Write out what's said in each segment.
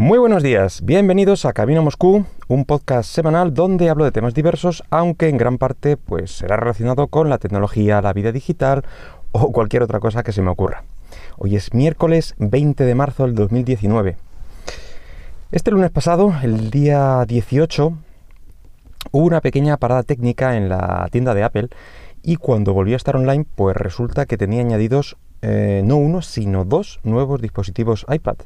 Muy buenos días, bienvenidos a Camino Moscú, un podcast semanal donde hablo de temas diversos, aunque en gran parte pues será relacionado con la tecnología, la vida digital o cualquier otra cosa que se me ocurra. Hoy es miércoles 20 de marzo del 2019. Este lunes pasado, el día 18, hubo una pequeña parada técnica en la tienda de Apple y cuando volví a estar online, pues resulta que tenía añadidos eh, no uno, sino dos nuevos dispositivos iPad.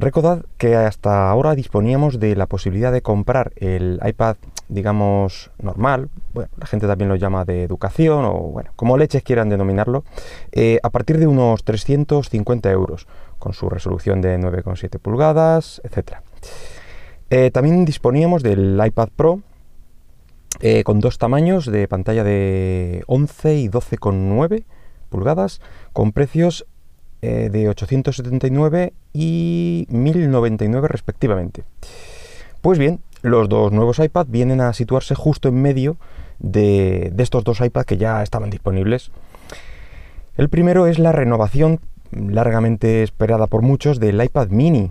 Recordad que hasta ahora disponíamos de la posibilidad de comprar el iPad, digamos, normal, bueno, la gente también lo llama de educación o, bueno, como leches quieran denominarlo, eh, a partir de unos 350 euros, con su resolución de 9,7 pulgadas, etc. Eh, también disponíamos del iPad Pro, eh, con dos tamaños de pantalla de 11 y 12,9 pulgadas, con precios eh, de 879 y 1099 respectivamente. Pues bien, los dos nuevos iPad vienen a situarse justo en medio de, estos dos iPads que ya estaban disponibles. El primero es la renovación largamente esperada por muchos del iPad mini,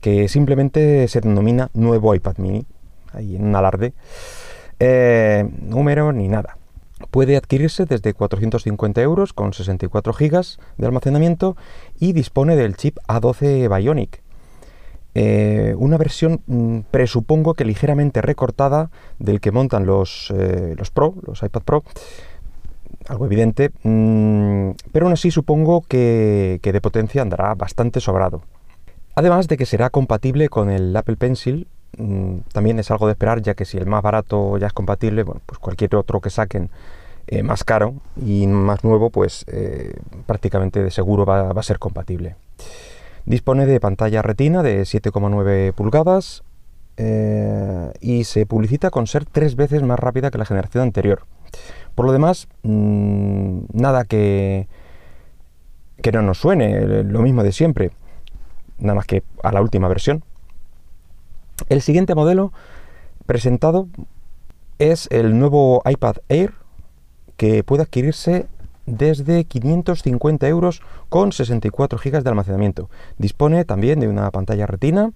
que simplemente se denomina nuevo iPad mini, ahí en un alarde. Eh, número ni nada. Puede adquirirse desde 450 euros con 64 GB de almacenamiento y dispone del chip A12 Bionic. Eh, una versión mm, presupongo que ligeramente recortada del que montan los, eh, los Pro, los iPad Pro, algo evidente, mm, pero aún así supongo que, que de potencia andará bastante sobrado. Además de que será compatible con el Apple Pencil Mm, también es algo de esperar, ya que si el más barato ya es compatible, pues cualquier otro que saquen eh, más caro y más nuevo, pues eh, prácticamente de seguro va, a ser compatible. Dispone de pantalla retina de 7,9 pulgadas eh, y se publicita con ser tres veces más rápida que la generación anterior. Por lo demás, mm, nada que, que no nos suene, lo mismo de siempre, nada más que a la última versión. El siguiente modelo presentado es el nuevo iPad Air que puede adquirirse desde 550 euros con 64 GB de almacenamiento. Dispone también de una pantalla retina,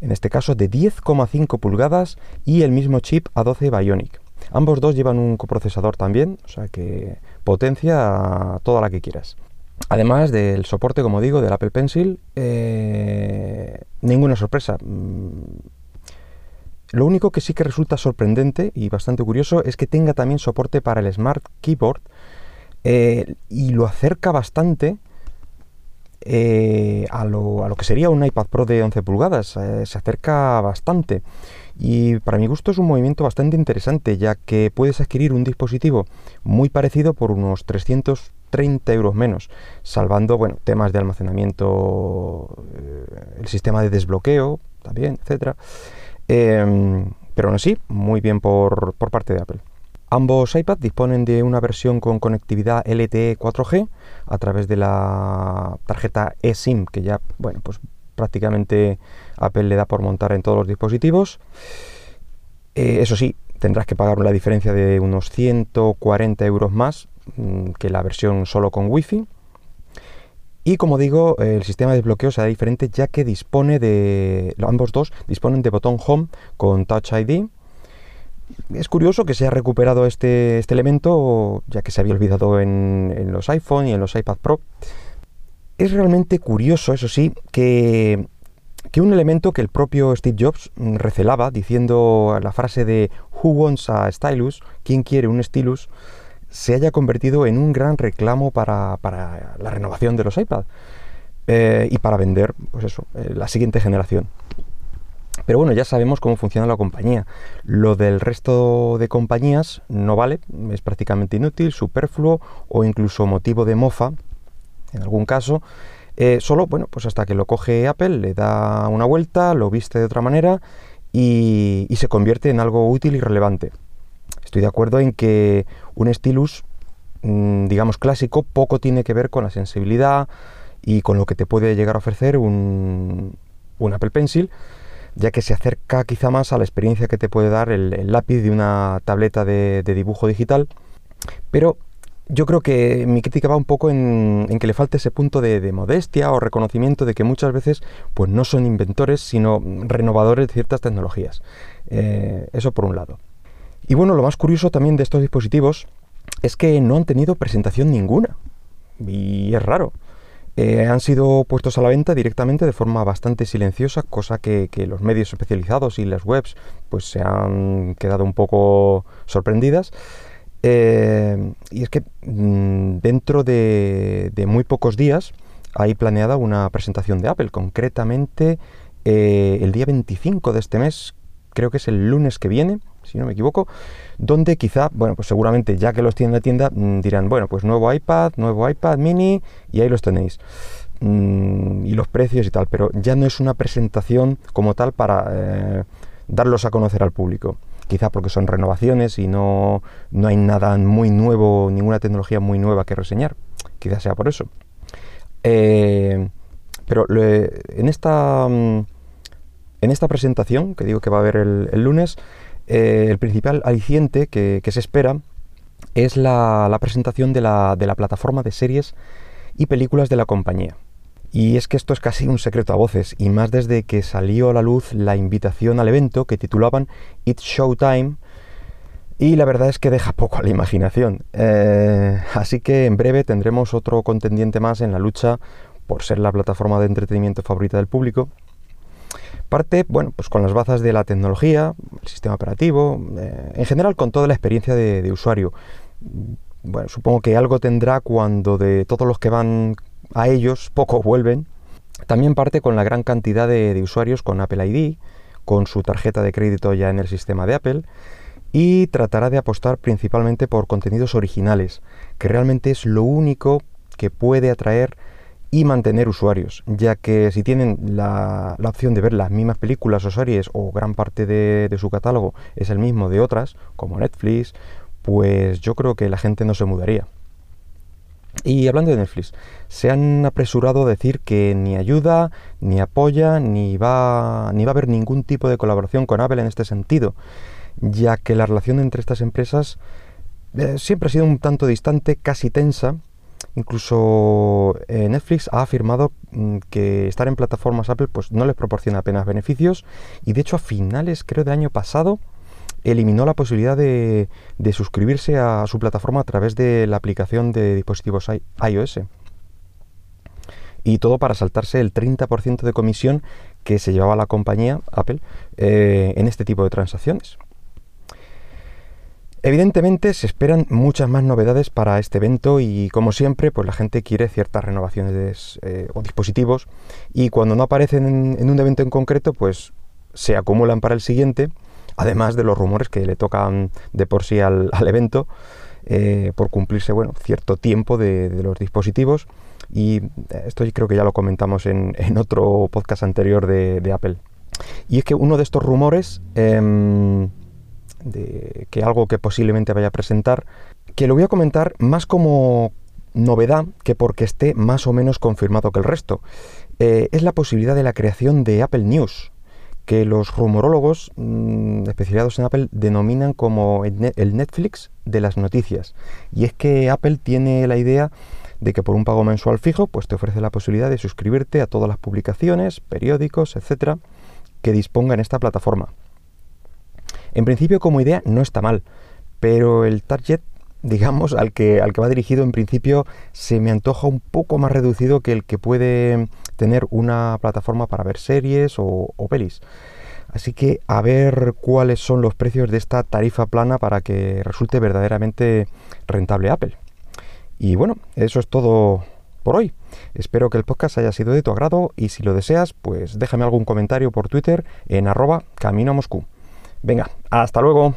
en este caso de 10,5 pulgadas y el mismo chip A12 Bionic. Ambos dos llevan un coprocesador también, o sea que potencia toda la que quieras. Además del soporte, como digo, del Apple Pencil, eh, ninguna sorpresa. Mm, lo único que sí que resulta sorprendente y bastante curioso es que tenga también soporte para el Smart Keyboard eh, y lo acerca bastante eh, a, lo, que sería un iPad Pro de 11 pulgadas. se acerca bastante. Y para mi gusto es un movimiento bastante interesante, ya que puedes adquirir un dispositivo muy parecido por unos 300 30 euros menos, salvando bueno, temas de almacenamiento, eh, el sistema de desbloqueo también, etcétera. Em, pero aún así, muy bien por, parte de Apple. Ambos iPads disponen de una versión con conectividad LTE 4G a través de la tarjeta eSIM, que ya, bueno, pues prácticamente Apple le da por montar en todos los dispositivos. Eh, eso sí, tendrás que pagar la diferencia de unos 140 euros más que la versión solo con Wi-Fi. Y como digo, el sistema de desbloqueo será diferente ya que dispone de. Ambos dos disponen de botón Home con Touch ID. Es curioso que se haya recuperado este, este elemento, ya que se había olvidado en, en, los iPhone y en los iPad Pro. Es realmente curioso, eso sí, que, que un elemento que el propio Steve Jobs mm, recelaba, diciendo la frase de Who wants a stylus? ¿Quién quiere un stylus? Se haya convertido en un gran reclamo para, la renovación de los iPad eh, y para vender, pues eso, eh, la siguiente generación. Pero bueno, ya sabemos cómo funciona la compañía. Lo del resto de compañías no vale, es prácticamente inútil, superfluo o incluso motivo de mofa, en algún caso. Eh, solo, bueno, pues hasta que lo coge Apple, le da una vuelta, lo viste de otra manera y se convierte en algo útil y relevante. Estoy de acuerdo en que un stylus, mm, digamos, clásico, poco tiene que ver con la sensibilidad y con lo que te puede llegar a ofrecer un, Apple Pencil, ya que se acerca quizá más a la experiencia que te puede dar el, lápiz de una tableta de, dibujo digital. Pero yo creo que mi crítica va un poco en, que le falta ese punto de, modestia o reconocimiento de que muchas veces pues no son inventores, sino renovadores de ciertas tecnologías. Eh, eso por un lado. Y bueno, lo más curioso también de estos dispositivos es que no han tenido presentación ninguna. Y es raro. Eh, han sido puestos a la venta directamente de forma bastante silenciosa, cosa que, los medios especializados y las webs pues se han quedado un poco sorprendidas. Eh, y es que mm, dentro de, muy pocos días hay planeada una presentación de Apple, concretamente eh, el día 25 de este mes, creo que es el lunes que viene, si no me equivoco, donde quizá, bueno, pues seguramente ya que los tienen en la tienda mm, dirán, bueno, pues nuevo iPad, nuevo iPad mini y ahí los tenéis. Mm, y los precios y tal, pero ya no es una presentación como tal para eh, darlos a conocer al público. Quizá porque son renovaciones y no, no hay nada muy nuevo, ninguna tecnología muy nueva que reseñar. Quizá sea por eso. Eh, pero en esta mm, en esta presentación, que digo que va a haber el lunes, eh, el principal aliciente que, se espera es la, presentación de la, plataforma de series y películas de la compañía. Y es que esto es casi un secreto a voces, y más desde que salió a la luz la invitación al evento que titulaban It's Showtime, y la verdad es que deja poco a la imaginación. Eh, así que en breve tendremos otro contendiente más en la lucha por ser la plataforma de entretenimiento favorita del público, Parte, bueno, pues con las bazas de la tecnología, el sistema operativo, eh, en general con toda la experiencia de, usuario. Bueno, supongo que algo tendrá cuando de todos los que van a ellos, pocos vuelven. También parte con la gran cantidad de, usuarios con Apple ID, con su tarjeta de crédito ya en el sistema de Apple, y tratará de apostar principalmente por contenidos originales, que realmente es lo único que puede atraer y mantener usuarios, ya que si tienen la, opción de ver las mismas películas o series o gran parte de, su catálogo es el mismo de otras, como Netflix, pues yo creo que la gente no se mudaría. Y hablando de Netflix, se han apresurado a decir que ni ayuda, ni apoya, ni va, ni va a haber ningún tipo de colaboración con Apple en este sentido, ya que la relación entre estas empresas eh, siempre ha sido un tanto distante, casi tensa, Incluso eh, Netflix ha afirmado mm, que estar en plataformas Apple pues, no les proporciona apenas beneficios y de hecho a finales, creo, de año pasado eliminó la posibilidad de, suscribirse a su plataforma a través de la aplicación de dispositivos iOS. Y todo para saltarse el 30% de comisión que se llevaba la compañía Apple eh, en este tipo de transacciones. Evidentemente se esperan muchas más novedades para este evento y como siempre pues la gente quiere ciertas renovaciones eh, o dispositivos y cuando no aparecen en, un evento en concreto pues se acumulan para el siguiente además de los rumores que le tocan de por sí al, evento eh, por cumplirse bueno cierto tiempo de, los dispositivos y esto creo que ya lo comentamos en, otro podcast anterior de, Apple. Y es que uno de estos rumores em, de que algo que posiblemente vaya a presentar, que lo voy a comentar más como novedad que porque esté más o menos confirmado que el resto. Eh, es la posibilidad de la creación de Apple News, que los rumorólogos mm, especializados en Apple denominan como el Netflix de las noticias. Y es que Apple tiene la idea de que por un pago mensual fijo, pues te ofrece la posibilidad de suscribirte a todas las publicaciones, periódicos, etcétera, que disponga en esta plataforma. En principio como idea no está mal, pero el target, digamos, al que, al que va dirigido en principio se me antoja un poco más reducido que el que puede tener una plataforma para ver series o, pelis. Así que a ver cuáles son los precios de esta tarifa plana para que resulte verdaderamente rentable Apple. Y bueno, eso es todo por hoy. Espero que el podcast haya sido de tu agrado y si lo deseas, pues déjame algún comentario por Twitter en arroba camino a Moscú. Venga, hasta luego.